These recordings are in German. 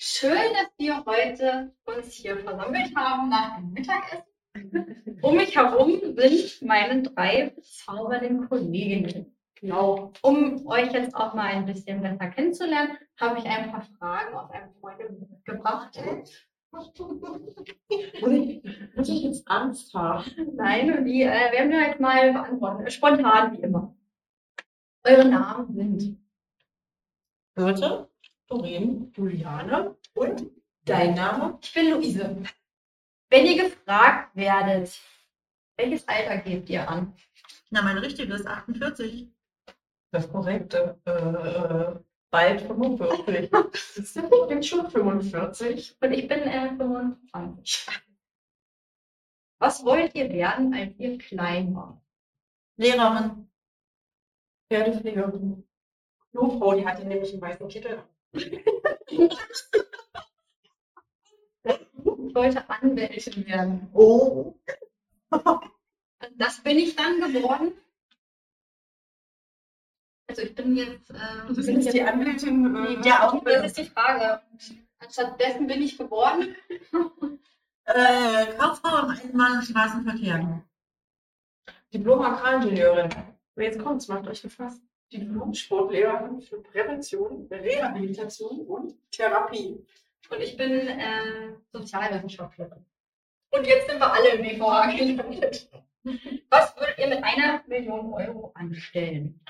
Schön, dass wir heute uns hier versammelt haben nach dem Mittagessen. Um mich herum sind meine drei bezaubernden Kolleginnen. Genau. Um euch jetzt auch mal ein bisschen besser kennenzulernen, habe ich ein paar Fragen aus einem Freund gebracht. Muss ich jetzt Angst haben? Nein, und die äh, werden wir jetzt mal beantworten. Spontan wie immer. Eure Namen sind Birte, Doreen, Juliane und dein Name? Ich bin Luise. Wenn ihr gefragt werdet, welches Alter gebt ihr an? Na, mein richtiges 48. Das korrekte. Äh, bald 45. ich bin schon 45. Und ich bin äh, 25. Was wollt ihr werden, als ihr klein wart? Lehrerin. Pferdepflegerin. Klofrau, die hatte nämlich einen weißen Kittel. Ich wollte Anwältin werden. Oh. Das bin ich dann geworden. Also ich bin jetzt. Äh, Das ist jetzt die Anwältin äh, Nee, der das ist die Frage. Anstatt dessen bin ich geworden. Äh, Kauffrau im Eisenbahn- und Straßenverkehr. Diplom-Agraringenieurin. Jetzt kommt's, macht euch gefasst. Diplom-Sportlehrerin für Prävention, Rehabilitation und Therapie. Und ich bin äh, Sozialwissenschaftlerin. Und jetzt sind wir alle im BVA gelandet. Was würdet ihr mit einer Million Euro anstellen?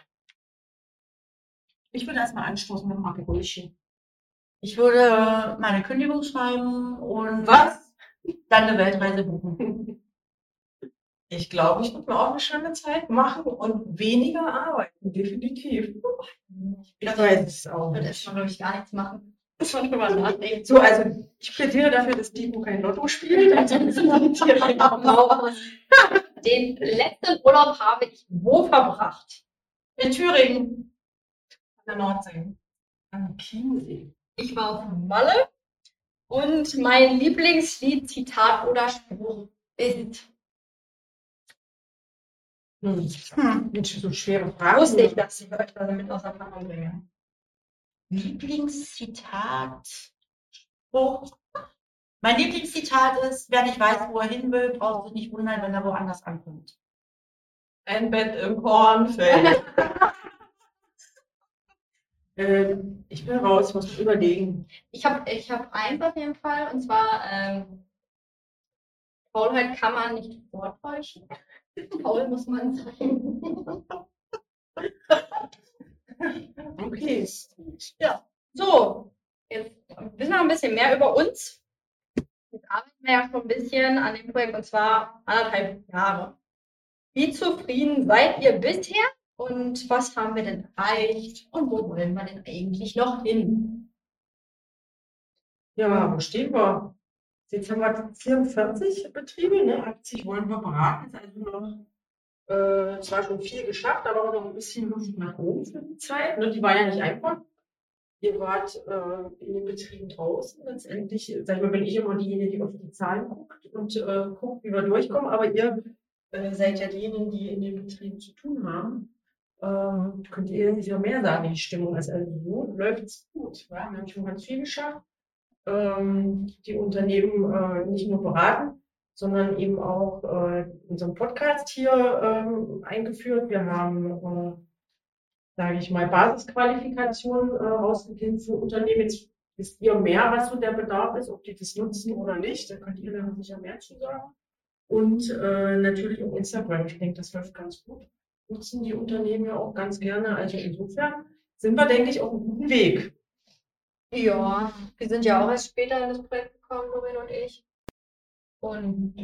Ich würde erstmal anstoßen mit Marke Brötchen. Ich würde meine Kündigung schreiben und Was? dann eine Weltreise buchen. Ich glaube, ich würde mir auch eine schöne Zeit machen und weniger arbeiten, definitiv. Ich weiß es auch Ich würde nicht. erstmal, glaube ich, gar nichts machen. Muss man drüber nachdenken. So, also ich plädiere dafür, dass Dino kein Lotto spielt. Mal. Den letzten Urlaub habe ich wo verbracht? In Thüringen. An der Nordsee. Am Chiemsee. Ich war auf Malle und mein Lieblingslied, Zitat oder Spruch ist, Hm. Hm. Mensch, so schwere Fragen. wusste ich, dass ich euch damit auseinander bringe. Lieblingszitat. Spruch. Mein Lieblingszitat ist, wer nicht weiß, wo er hin will, braucht sich nicht wundern, wenn er woanders ankommt. Ein Bett im Kornfeld. Ähm, ich bin raus, muss überlegen. Ich habe ich hab eins auf jeden Fall, und zwar, ähm, Faulheit kann man nicht vortäuschen. Faul muss man sein. Okay. So, jetzt wissen wir ein bisschen mehr über uns. Jetzt arbeiten wir ja schon ein bisschen an dem Projekt, und zwar anderthalb Jahre. Wie zufrieden seid ihr bisher? Und was haben wir denn erreicht? Und wo wollen wir denn eigentlich noch hin? Ja, wo stehen wir? Jetzt haben wir 44 Betriebe, ne? 80 wollen wir beraten. Ist also noch äh, zwar schon viel geschafft, aber noch ein bisschen Luft nach oben für die Zeit. Ne? Die war ja nicht einfach. Ihr wart äh, in den Betrieben draußen. Letztendlich, sag ich mal, bin ich immer diejenige, die auf die Zahlen guckt und äh, guckt, wie wir durchkommen. Aber ihr äh, seid ja diejenigen, die in den Betrieben zu tun haben. Ähm, könnt ihr nicht noch mehr sagen, die Stimmung ist. Also so läuft es gut. Ja? Wir haben schon ganz viel geschafft ähm, die Unternehmen äh, nicht nur beraten, sondern eben auch äh, unseren Podcast hier ähm, eingeführt. Wir haben, äh, sage ich mal, Basisqualifikationen äh, rausgegeben für Unternehmen. Jetzt wisst ihr mehr, was so der Bedarf ist, ob die das nutzen oder nicht. Da könnt ihr dann sicher mehr zu sagen. Und äh, natürlich auf Instagram. Ich denke, das läuft ganz gut. Nutzen die Unternehmen ja auch ganz gerne. Also insofern sind wir, denke ich, auf einem guten Weg. Ja, wir sind ja auch erst später in das Projekt gekommen, Doreen und ich. Und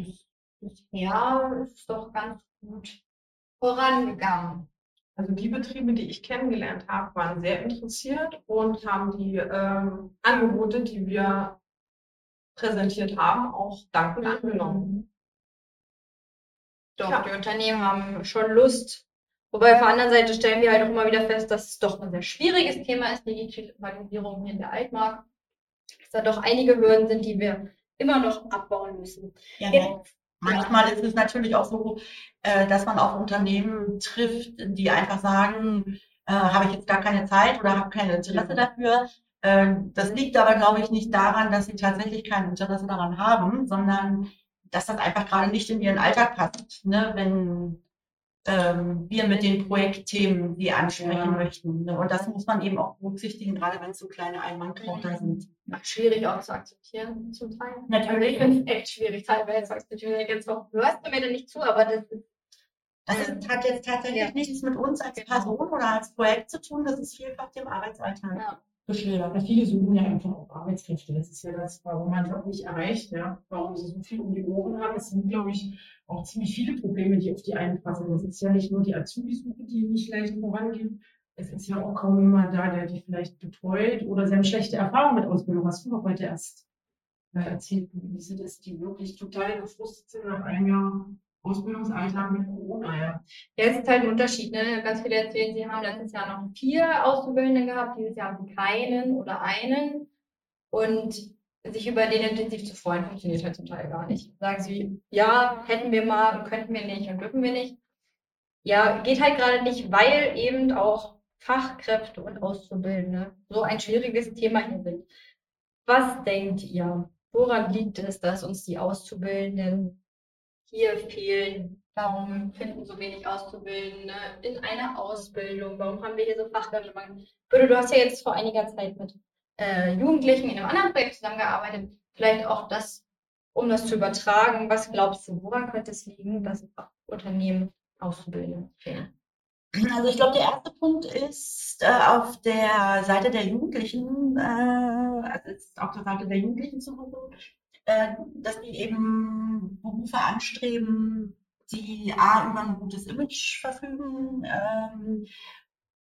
bisher ist es doch ganz gut vorangegangen. Also die Betriebe, die ich kennengelernt habe, waren sehr interessiert und haben die ähm, Angebote, die wir präsentiert haben, auch dankend angenommen. Doch, Ja. die Unternehmen haben schon Lust. Wobei auf der anderen Seite stellen wir halt auch immer wieder fest, dass es doch ein sehr schwieriges Thema ist, die Digitalisierung hier in der Altmark. Dass da doch einige Hürden sind, die wir immer noch abbauen müssen. Ja, Ja. ne? Manchmal ist es natürlich auch so, äh, dass man auf Unternehmen trifft, die einfach sagen, äh, habe ich jetzt gar keine Zeit oder habe kein Interesse dafür. Ähm, Das liegt aber, glaube ich, nicht daran, dass sie tatsächlich kein Interesse daran haben, sondern dass das einfach gerade nicht in ihren Alltag passt. Ne? Wenn ähm, wir mit den Projektthemen die ansprechen Ja. möchten. Ne? Und das muss man eben auch berücksichtigen, gerade wenn es so kleine Einmannkrauter sind. Schwierig auch zu akzeptieren, zum Teil. Natürlich. Also ich finde es echt schwierig, teilweise akzeptieren. Jetzt auch, hörst du mir da nicht zu, aber das ist, Das ist, hat jetzt tatsächlich Ja. nichts mit uns als Genau. Person oder als Projekt zu tun, das ist vielfach dem Arbeitsalltag ja. Geschildert. Viele suchen ja einfach auch Arbeitskräfte. Das ist ja das, warum man Job nicht erreicht, ja. Warum sie so viel um die Ohren haben. Es sind, glaube ich, auch ziemlich viele Probleme, die auf die einpassen. Es ist ja nicht nur die Azubi-Suche, die nicht leicht vorangehen. Es ist ja auch kaum jemand da, der die vielleicht betreut oder sehr schlechte Erfahrungen mit Ausbildung. Hast du doch heute erst äh, erzählt, Luise, dass die wirklich total gefrustet sind nach einem Jahr Ausbildungsalltag mit Corona. Ja. Ja, es ist halt ein Unterschied, ne? Ganz viele erzählen, sie haben letztes Jahr noch vier Auszubildende gehabt, dieses Jahr haben sie keinen oder einen. Und sich über den intensiv zu freuen, funktioniert halt zum Teil gar nicht. Sagen sie, ja, hätten wir mal und könnten wir nicht und dürfen wir nicht. Ja, geht halt gerade nicht, weil eben auch Fachkräfte und Auszubildende so ein schwieriges Thema hier sind. Was denkt ihr? Woran liegt es, dass uns die Auszubildenden hier fehlen? Warum finden so wenig Auszubildende in einer Ausbildung? Warum haben wir hier so Fachkräftemangel? Du hast ja jetzt vor einiger Zeit mit äh, Jugendlichen in einem anderen Projekt zusammengearbeitet. Vielleicht auch das, um das zu übertragen. Was glaubst du, woran könnte es liegen, dass Unternehmen Auszubildende fehlen? Also ich glaube, der erste Punkt ist äh, auf der Seite der Jugendlichen, äh, also ist auf der Seite der Jugendlichen zu suchen, dass die eben Berufe anstreben, die A über ein gutes Image verfügen, ähm,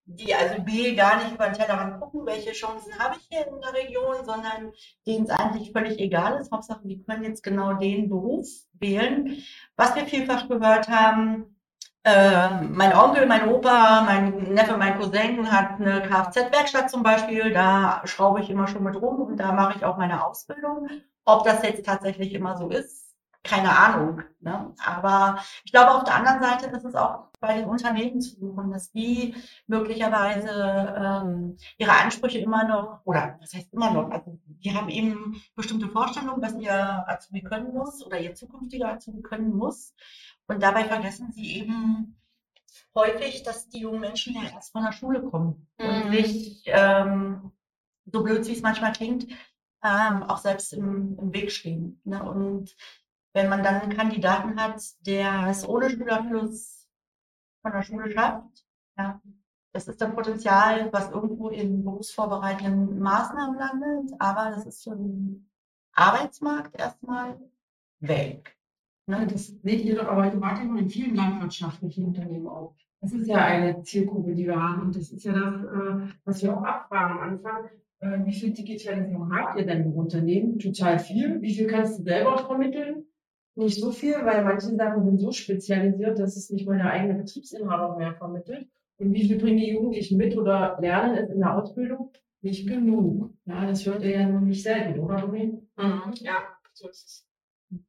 die also B gar nicht über den Tellerrand gucken, welche Chancen habe ich hier in der Region, sondern denen es eigentlich völlig egal ist. Hauptsache, die können jetzt genau den Beruf wählen. Was wir vielfach gehört haben, äh, mein Onkel, mein Opa, mein Neffe, mein Cousin hat eine Kfz-Werkstatt zum Beispiel. Da schraube ich immer schon mit rum und da mache ich auch meine Ausbildung. Ob das jetzt tatsächlich immer so ist, keine Ahnung. Ne? Aber ich glaube, auf der anderen Seite ist es auch bei den Unternehmen zu suchen, dass die möglicherweise ähm, ihre Ansprüche immer noch, oder was heißt immer noch, also die haben eben bestimmte Vorstellungen, was ihr Azubi können muss oder ihr zukünftiger Azubi können muss. Und dabei vergessen sie eben häufig, dass die jungen Menschen ja erst von der Schule kommen und Mhm. sich, ähm, so blöd wie es manchmal klingt, ähm, auch selbst im, im Weg stehen. Ne? Und wenn man dann einen Kandidaten hat, der es ohne Schulabschluss von der Schule schafft, ja, das ist dann Potenzial, was irgendwo in berufsvorbereitenden Maßnahmen landet, aber das ist für den Arbeitsmarkt erstmal weg. Ne? Das seht ihr doch aber automatisch in vielen landwirtschaftlichen Unternehmen auch. Das ist ja eine Zielgruppe, die wir haben. Und das ist ja das, äh, was wir auch abfragen am Anfang. Äh, wie viel Digitalisierung habt ihr denn im Unternehmen? Total viel. Wie viel kannst du selber vermitteln? Nicht so viel, weil manche Sachen sind so spezialisiert, dass es nicht mal der eigene Betriebsinhaber mehr vermittelt. Und wie viel bringen die Jugendlichen mit oder lernen es in der Ausbildung? Nicht genug. Ja, das hört ihr ja nun nicht selten, oder, Domi? Ja, so ist es.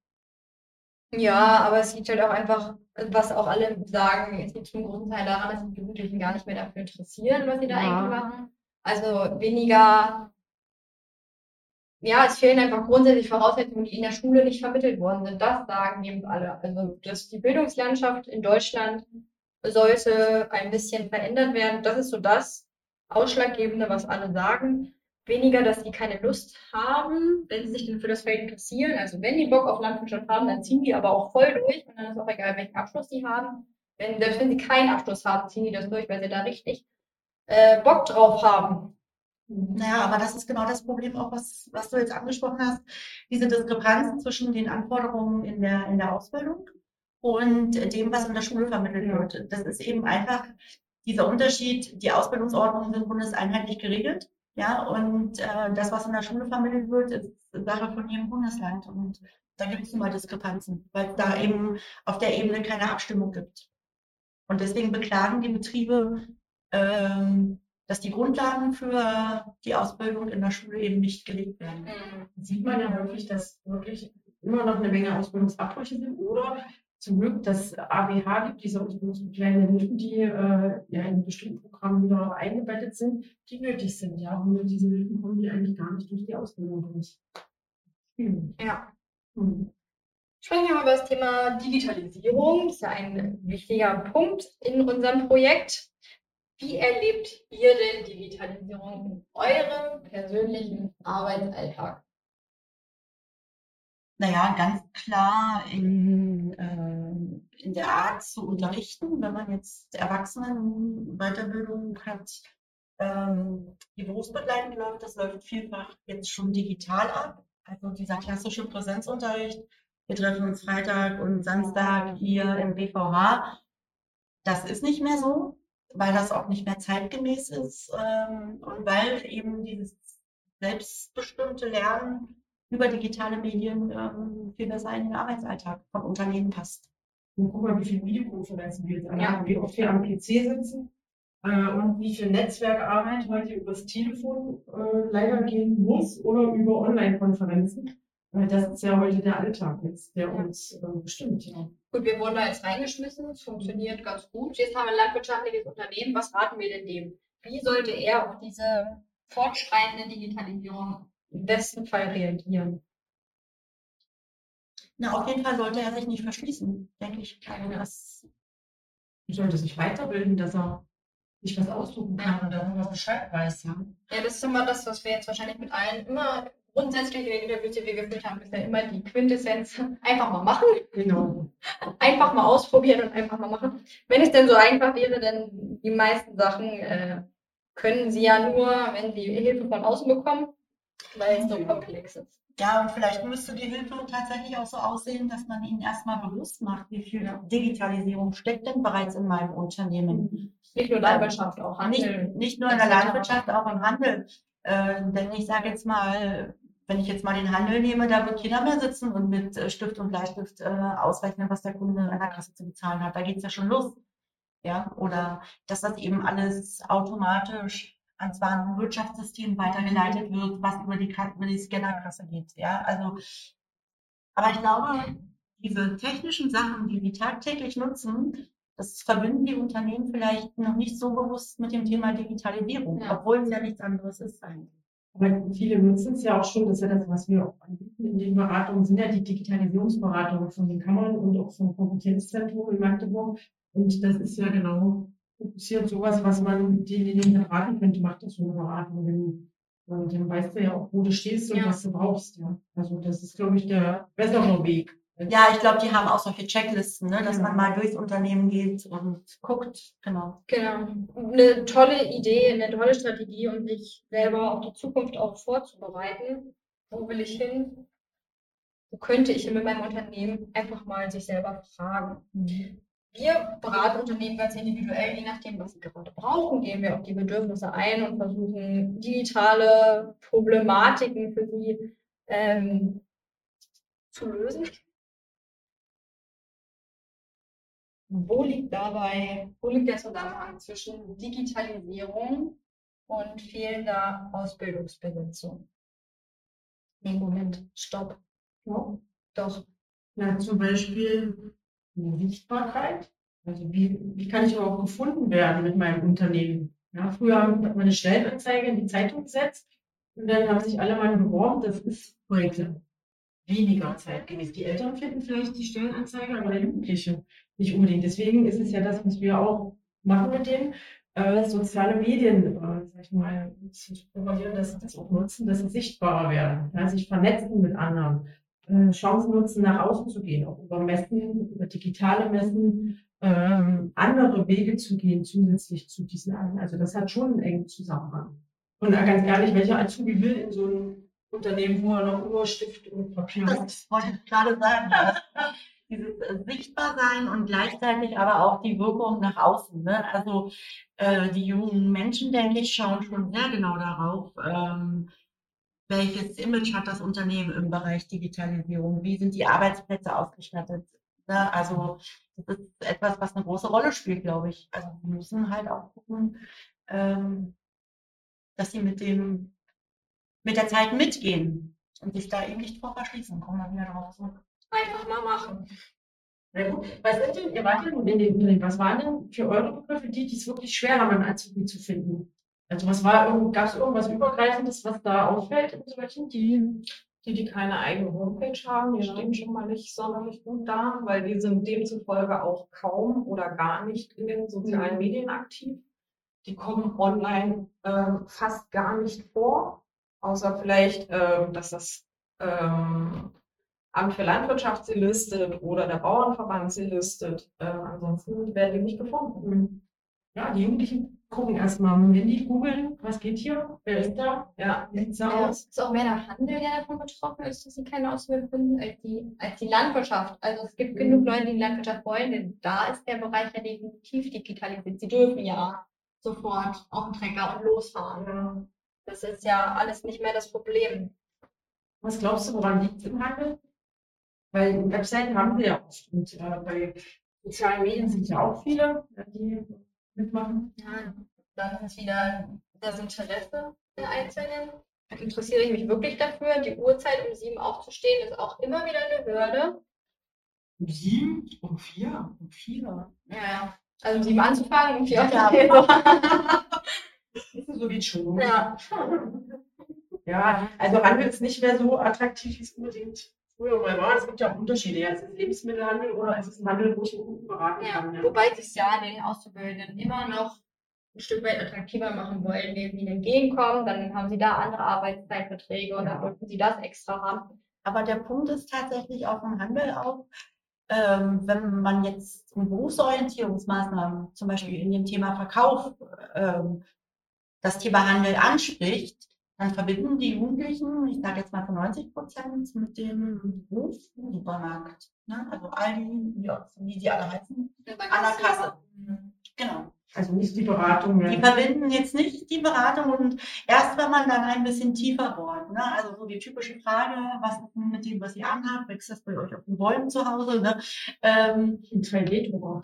Ja, aber es liegt halt auch einfach, was auch alle sagen, es liegt zum großen Teil daran, dass die Jugendlichen gar nicht mehr dafür interessieren, was sie da Ja. eigentlich machen. Also weniger, ja, es fehlen einfach grundsätzlich Voraussetzungen, die in der Schule nicht vermittelt worden sind. Das sagen eben alle. Also, dass die Bildungslandschaft in Deutschland sollte ein bisschen verändert werden. Das ist so das Ausschlaggebende, was alle sagen. Weniger, dass die keine Lust haben, wenn sie sich denn für das Feld interessieren. Also wenn die Bock auf Landwirtschaft haben, dann ziehen die aber auch voll durch und dann ist auch egal, welchen Abschluss die haben. Wenn, selbst wenn sie keinen Abschluss haben, ziehen die das durch, weil sie da richtig äh, Bock drauf haben. Naja, aber das ist genau das Problem auch, was, was du jetzt angesprochen hast. Diese Diskrepanz zwischen den Anforderungen in der, in der Ausbildung und dem, was in der Schule vermittelt wird. Das ist eben einfach dieser Unterschied. Die Ausbildungsordnungen sind bundeseinheitlich geregelt. Ja, und äh, das, was in der Schule vermittelt wird, ist Sache von jedem Bundesland. Und da gibt es nun mal Diskrepanzen, weil es da eben auf der Ebene keine Abstimmung gibt. Und deswegen beklagen die Betriebe, ähm, dass die Grundlagen für die Ausbildung in der Schule eben nicht gelegt werden. Mhm. sieht man ja häufig, dass wirklich immer noch eine Menge Ausbildungsabbrüche sind oder zum Glück das ABH gibt, diese ausbildungsbegleitenden Hilfen, die äh, ja in bestimmten Programmen wieder eingebettet sind, die nötig sind. Ja, ohne diese Hilfen kommen die eigentlich gar nicht durch die Ausbildung durch. Hm. Ja. Hm. Sprechen wir mal über das Thema Digitalisierung. Das ist ja ein wichtiger Punkt in unserem Projekt. Wie erlebt ihr denn Digitalisierung in eurem persönlichen Arbeitsalltag? Naja, ganz klar in, äh, in der Art zu unterrichten, wenn man jetzt Erwachsenen-Weiterbildung hat, ähm, die berufsbegleitend läuft, das läuft vielfach jetzt schon digital ab. Also dieser klassische Präsenzunterricht, wir treffen uns Freitag und Samstag hier im BVH, das ist nicht mehr so, weil das auch nicht mehr zeitgemäß ist ähm, und weil eben dieses selbstbestimmte Lernen über digitale Medien ähm, viel besser in den Arbeitsalltag von Unternehmen passt. Und guck mal, wie viele Videokonferenzen wir jetzt alle haben, wie oft wir am PC sitzen äh, und wie viel Netzwerkarbeit heute übers Telefon äh, leider gehen muss oder über Online-Konferenzen. Äh, das ist ja heute der Alltag jetzt, der Ja. uns äh, bestimmt. Ja. Gut, wir wurden da jetzt reingeschmissen. Es funktioniert ganz gut. Jetzt haben wir ein landwirtschaftliches Unternehmen. Was raten wir denn dem? Wie sollte er auf diese fortschreitende Digitalisierung im besten Fall reagieren? Na, auf jeden Fall sollte er sich nicht verschließen, denke ich. Also das, Man sollte sich weiterbilden, dass er sich was aussuchen kann und darüber Bescheid weiß. Ja. Ja, das ist immer das, was wir jetzt wahrscheinlich mit allen immer grundsätzlich in den Interviews, die wir geführt haben, ist ja immer die Quintessenz. Einfach mal machen. Genau. Einfach mal ausprobieren und einfach mal machen. Wenn es denn so einfach wäre, denn die meisten Sachen äh, können sie ja nur, wenn sie Hilfe von außen bekommen, weil es so komplex ist. ja, und vielleicht müsste die Hilfe tatsächlich auch so aussehen, dass man ihnen erstmal bewusst macht, wie viel Digitalisierung steckt denn bereits in meinem Unternehmen. Nicht nur Landwirtschaft, auch Handel. Nicht, nicht nur in der Landwirtschaft, auch im Handel. Äh, denn ich sage jetzt mal, wenn ich jetzt mal den Handel nehme, da wird keiner mehr sitzen und mit äh, Stift und Bleistift äh, ausrechnen, was der Kunde an der Kasse zu bezahlen hat. Da geht's ja schon los. Ja, oder dass das eben alles automatisch ans Warenwirtschaftssystem weitergeleitet wird, was über die, über die Scannerkasse geht. Ja, also, aber ich glaube, diese technischen Sachen, die wir tagtäglich nutzen, das verbinden die Unternehmen vielleicht noch nicht so bewusst mit dem Thema Digitalisierung, Ja. obwohl es ja nichts anderes ist eigentlich. Aber viele nutzen es ja auch schon, das ist ja das, was wir auch anbieten in den Beratungen, sind ja die Digitalisierungsberatungen von den Kammern und auch vom Kompetenzzentrum in Magdeburg. Und das ist ja genau fokussiert sowas, was man denjenigen raten könnte, macht das so eine Beratung. Denn, dann weißt du ja auch, wo du stehst und Ja. was du brauchst. Ja. Also das ist, glaube ich, der bessere Weg. Ja, ich glaube, die haben auch solche Checklisten, ne, dass Ja. man mal durchs Unternehmen geht und guckt. Genau. Genau. Eine tolle Idee, eine tolle Strategie, um sich selber auf die Zukunft auch vorzubereiten. Wo will ich hin? Wo könnte ich mit meinem Unternehmen einfach mal sich selber fragen? Wir beraten Unternehmen ganz individuell, je nachdem, was sie gerade brauchen, gehen wir auf die Bedürfnisse ein und versuchen, digitale Problematiken für sie ähm, zu lösen. Wo liegt dabei, wo liegt der Zusammenhang zwischen Digitalisierung und fehlender Ausbildungsbesetzung? Nee, Moment, stopp. Ja. Doch. Ja, zum Beispiel die Sichtbarkeit. Also wie, wie kann ich überhaupt gefunden werden mit meinem Unternehmen? Ja, früher hat man eine Stellenanzeige in die Zeitung gesetzt und dann haben sich alle mal beworben. Das ist heute weniger zeitgemäß. Die Eltern finden vielleicht die Stellenanzeige, aber der Jugendliche nicht unbedingt. Deswegen ist es ja das, was wir auch machen mit denen. Äh, soziale Medien, äh, sag ich mal, zu propagieren, dass sie das auch nutzen, dass sie sichtbarer werden, ja, sich vernetzen mit anderen äh, Chancen nutzen, nach außen zu gehen, auch über Messen, über digitale Messen, ähm, andere Wege zu gehen, zusätzlich zu diesen allen. Also das hat schon einen engen Zusammenhang. Und ganz ehrlich, welcher Azubi will in so einem Unternehmen, wo er noch nur Stift und Papier hat? Das wollte ich gerade sagen. Dieses äh, Sichtbarsein und gleichzeitig aber auch die Wirkung nach außen. Ne? Also äh, die jungen Menschen, denke ich, schauen schon sehr genau darauf, ähm, welches Image hat das Unternehmen im Bereich Digitalisierung, wie sind die Arbeitsplätze ausgestattet. Ne? Also das ist etwas, was eine große Rolle spielt, glaube ich. Also wir müssen halt auch gucken, ähm, dass sie mit dem mit der Zeit mitgehen und sich da eben nicht vor verschließen. Kommen wir wieder drauf zurück. Einfach mal machen. Na gut, was sind denn, ihr wart ja nun in den Unternehmen, was waren denn für eure Begriffe die, die es wirklich schwer haben, einen Azubi zu finden? Also was war, gab es irgendwas Übergreifendes, was da auffällt in solchen? Die, die, die keine eigene Homepage haben, die stehen schon mal nicht sonderlich gut da, weil die sind demzufolge auch kaum oder gar nicht in den sozialen Mhm. Medien aktiv. Die kommen online ähm, fast gar nicht vor, außer vielleicht, ähm, dass das ähm, Amt für Landwirtschaft sie listet oder der Bauernverband sie listet. Äh, ansonsten werden die nicht gefunden. Ja, die Jugendlichen gucken erstmal, wenn die googeln, was geht hier, wer ist da, Ja, wie sieht's Ja, aus? ist auch mehr der Handel, der davon betroffen ist, dass sie keine Ausbildung finden, als die, als die Landwirtschaft. Also es gibt genug Leute, die die Landwirtschaft wollen, denn da ist der Bereich ja definitiv digitalisiert. Sie dürfen ja sofort auf den Trecker und losfahren. Das ist ja alles nicht mehr das Problem. Was glaubst du, woran liegt es im Handel? Weil Webseiten haben sie ja oft und äh, bei sozialen Medien sind ja auch viele, die mitmachen. Ja, dann ist wieder das Interesse der Einzelnen. Interessiere ich mich wirklich dafür? Die Uhrzeit, um sieben aufzustehen, ist auch immer wieder eine Hürde. Um sieben, um vier, um vier. Ja, also um sieben anzufangen, um vier Ja. aufzustehen. So geht schon. Ja. Ja, also Handel ist nicht mehr so attraktiv, wie es unbedingt früher mal war. Es gibt ja auch Unterschiede. Ja, es ist Lebensmittelhandel oder es ist ein Handel, wo ich einen Kunden beraten kann. Ja, Ja. wobei sich ja den Auszubildenden immer noch ein Stück weit attraktiver machen wollen, indem sie ihnen entgegenkommen. Dann haben sie da andere Arbeitszeitverträge und dann Ja. dürfen sie das extra haben. Aber der Punkt ist tatsächlich auch im Handel auch, ähm, wenn man jetzt in Berufsorientierungsmaßnahmen, zum Beispiel in dem Thema Verkauf, ähm, das Thema Handel anspricht, dann verbinden die Jugendlichen, ich sage jetzt mal zu 90 Prozent, mit dem Beruf Supermarkt. Ne? Also Aldi, ja, wie sie alle heißen. An der Kasse. Genau. Also nicht die Beratung. Die Ja. verbinden jetzt nicht die Beratung und erst wenn man dann ein bisschen tiefer bohrt, ne? also so die typische Frage, was ist denn mit dem, was ihr anhabt, wächst das bei euch auf den Bäumen zu Hause, ne? ähm, Ein 3D-Drucker.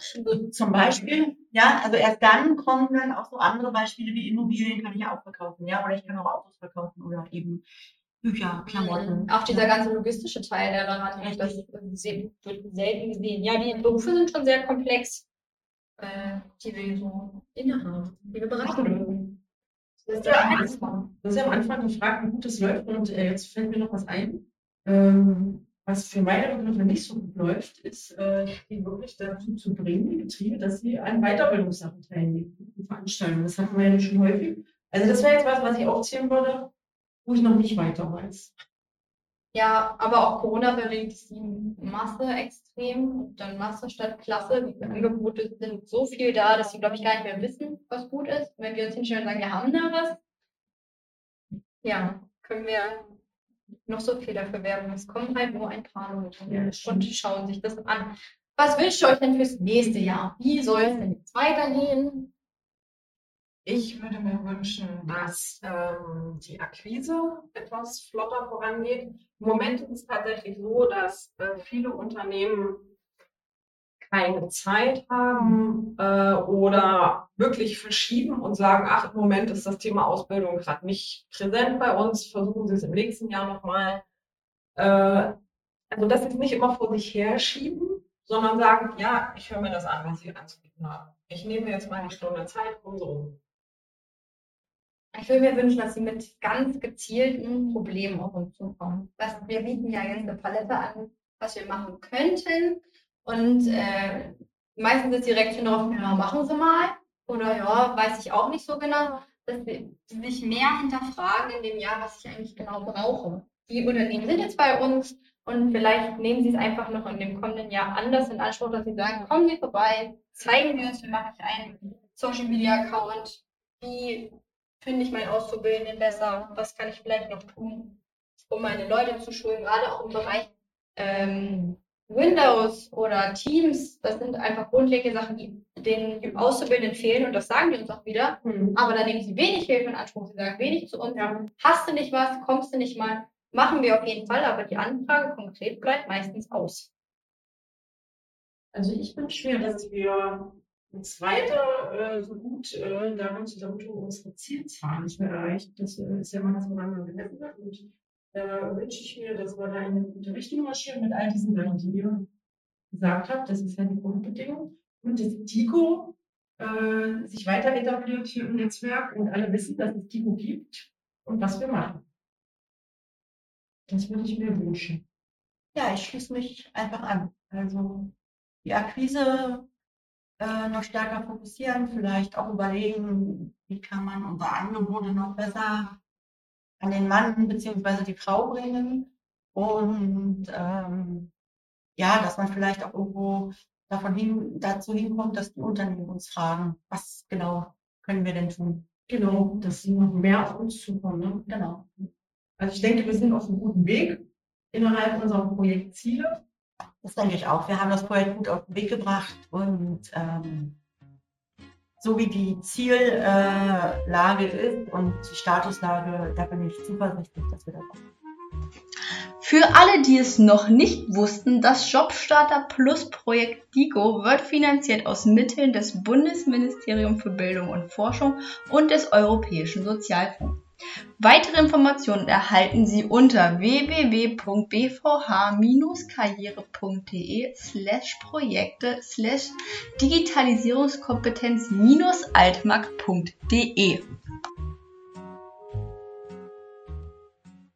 zum Beispiel, ja, also erst dann kommen dann auch so andere Beispiele wie Immobilien kann ich ja auch verkaufen, ja, oder ich kann auch Autos verkaufen oder eben Bücher, Klamotten. Auch dieser ganze logistische Teil, der daran hängt, das wird selten gesehen. Ja, die Berufe sind schon sehr komplex, äh, die wir so innehaben, die wir beraten dürfen. Das ist ja eines von. Du hast ja am Anfang gefragt, wie gut es läuft und äh, jetzt fällt mir noch was ein. Ähm, was für meine Begriffe nicht so gut läuft, ist, äh, die wirklich dazu zu bringen, die Betriebe, dass sie an Weiterbildungssachen teilnehmen, an Veranstaltungen. Das hatten wir ja schon häufig. Also das wäre jetzt was, was ich aufzählen würde, wo ich noch nicht weiter weiß. Ja, aber auch Corona-bedingt ist die Masse extrem. Und dann Masse statt Klasse. Die Angebote sind so viel da, dass sie, glaube ich, gar nicht mehr wissen, was gut ist. Wenn wir uns hinstellen und sagen, wir haben da was, ja, können wir noch so viel dafür werben. Es kommen halt nur ein paar Leute Ja, und schauen sich das an. Was wünscht ihr euch denn fürs nächste Jahr? Wie soll es denn jetzt weitergehen? Ich würde mir wünschen, dass ähm, die Akquise etwas flotter vorangeht. Im Moment ist es tatsächlich so, dass äh, viele Unternehmen keine Zeit haben äh, oder wirklich verschieben und sagen, ach, im Moment ist das Thema Ausbildung gerade nicht präsent bei uns, versuchen Sie es im nächsten Jahr nochmal. Äh, also, Sie es nicht immer vor sich herschieben, sondern sagen, ja, ich höre mir das an, was Sie anzubieten haben. Ich nehme jetzt mal eine Stunde Zeit und so. Ich würde mir wünschen, dass sie mit ganz gezielten Problemen auf uns zukommen. Das, wir bieten ja jetzt eine Palette an, was wir machen könnten. Und äh, meistens ist die Reaktion darauf, ja, machen Sie mal. Oder ja, weiß ich auch nicht so genau. Dass sie sich mehr hinterfragen in dem Jahr, was ich eigentlich genau brauche. Die Unternehmen sind jetzt bei uns und vielleicht nehmen sie es einfach noch in dem kommenden Jahr anders in Anspruch, dass sie sagen, kommen Sie vorbei, zeigen wir uns, wie mache ich einen Social Media Account, wie finde ich meinen Auszubildenden besser? Was kann ich vielleicht noch tun, um meine Leute zu schulen, gerade auch im Bereich ähm, Windows oder Teams. Das sind einfach grundlegende Sachen, die den Auszubildenden fehlen und das sagen die uns auch wieder. Aber da nehmen sie wenig Hilfe in Anspruch. Sie sagen wenig zu uns. Ja. Hast du nicht was? Kommst du nicht mal? Machen wir auf jeden Fall, aber die Anfrage konkret bleibt meistens aus. Also ich wünsche mir, dass wir uns weiter äh, so gut äh, daran zusammentun, unsere Zielzahlen zu erreichen. Das äh, ist ja immer das, woran man gemessen wird. Und da wünsche ich mir, dass wir da in eine gute Richtung marschieren mit all diesen Sachen, die ihr gesagt habe, das ist ja die Grundbedingung. Und das TICO äh, sich weiter etabliert hier im Netzwerk und alle wissen, dass es TICO gibt und was wir machen. Das würde ich mir wünschen. Ja, ich schließe mich einfach an. Also die Akquise äh, noch stärker fokussieren, vielleicht auch überlegen, wie kann man unsere Angebote noch besser an den Mann bzw. die Frau bringen. Und ähm, ja, dass man vielleicht auch irgendwo davon hin, dazu hinkommt, dass die Unternehmen uns fragen, was genau können wir denn tun? Genau, dass sie noch mehr auf uns zukommen. Ne? Genau. Also ich denke, wir sind auf einem guten Weg innerhalb unserer Projektziele. Das denke ich auch. Wir haben das Projekt gut auf den Weg gebracht und ähm, so wie die Ziellage ist und die Statuslage, da bin ich zuversichtlich, dass wir das machen. Für alle, die es noch nicht wussten, das Jobstarter Plus Projekt DIGO wird finanziert aus Mitteln des Bundesministeriums für Bildung und Forschung und des Europäischen Sozialfonds. Weitere Informationen erhalten Sie unter www.bvh-karriere.de slash Projekte slash Digitalisierungskompetenz-altmark.de.